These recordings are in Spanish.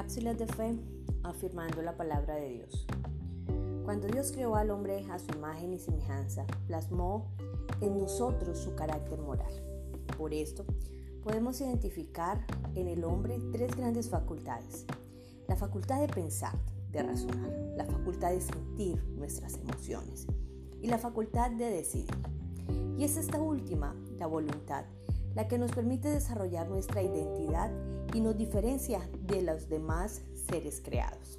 Cápsulas de fe afirmando la palabra de Dios. Cuando Dios creó al hombre a su imagen y semejanza, plasmó en nosotros su carácter moral. Por esto, podemos identificar en el hombre tres grandes facultades. La facultad de pensar, de razonar, la facultad de sentir nuestras emociones y la facultad de decidir. Y es esta última, la voluntad, la que nos permite desarrollar nuestra identidad y nos diferencia de los demás seres creados.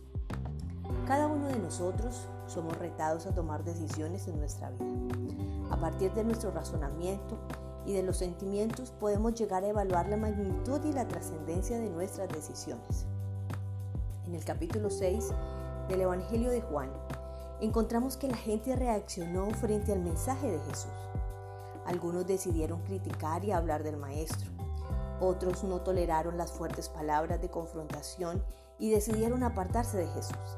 Cada uno de nosotros somos retados a tomar decisiones en nuestra vida. A partir de nuestro razonamiento y de los sentimientos podemos llegar a evaluar la magnitud y la trascendencia de nuestras decisiones. En el capítulo 6 del Evangelio de Juan, encontramos que la gente reaccionó frente al mensaje de Jesús. Algunos decidieron criticar y hablar del Maestro. Otros no toleraron las fuertes palabras de confrontación y decidieron apartarse de Jesús.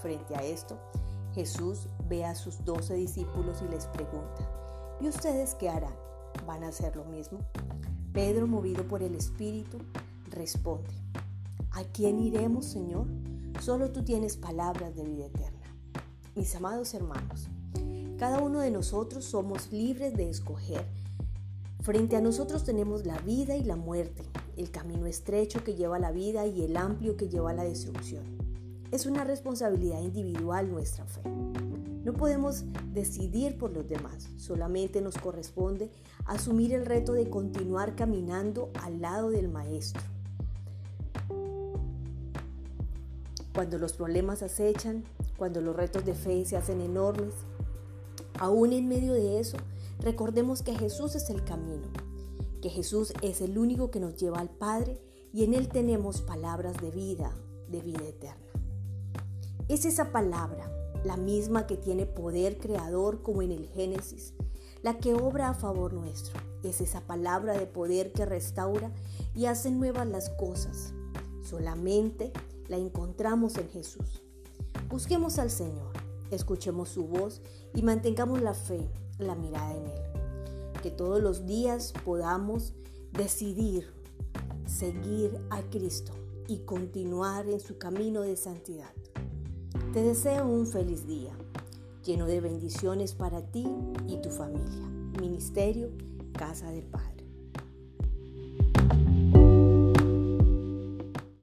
Frente a esto, Jesús ve a sus doce discípulos y les pregunta, ¿y ustedes qué harán? ¿Van a hacer lo mismo? Pedro, movido por el Espíritu, responde, ¿a quién iremos, Señor? Solo tú tienes palabras de vida eterna. Mis amados hermanos, cada uno de nosotros somos libres de escoger. Frente a nosotros tenemos la vida y la muerte, el camino estrecho que lleva a la vida y el amplio que lleva a la destrucción. Es una responsabilidad individual nuestra fe. No podemos decidir por los demás, solamente nos corresponde asumir el reto de continuar caminando al lado del Maestro. Cuando los problemas acechan, cuando los retos de fe se hacen enormes, Aún en medio de eso, recordemos que Jesús es el camino, que Jesús es el único que nos lleva al Padre y en Él tenemos palabras de vida, de vida eterna. Es esa palabra, la misma que tiene poder creador como en el Génesis, la que obra a favor nuestro. Es esa palabra de poder que restaura y hace nuevas las cosas. Solamente la encontramos en Jesús. Busquemos al Señor escuchemos su voz y mantengamos la fe, la mirada en Él. Que todos los días podamos decidir seguir a Cristo y continuar en su camino de santidad. Te deseo un feliz día, lleno de bendiciones para ti y tu familia. Ministerio Casa del Padre.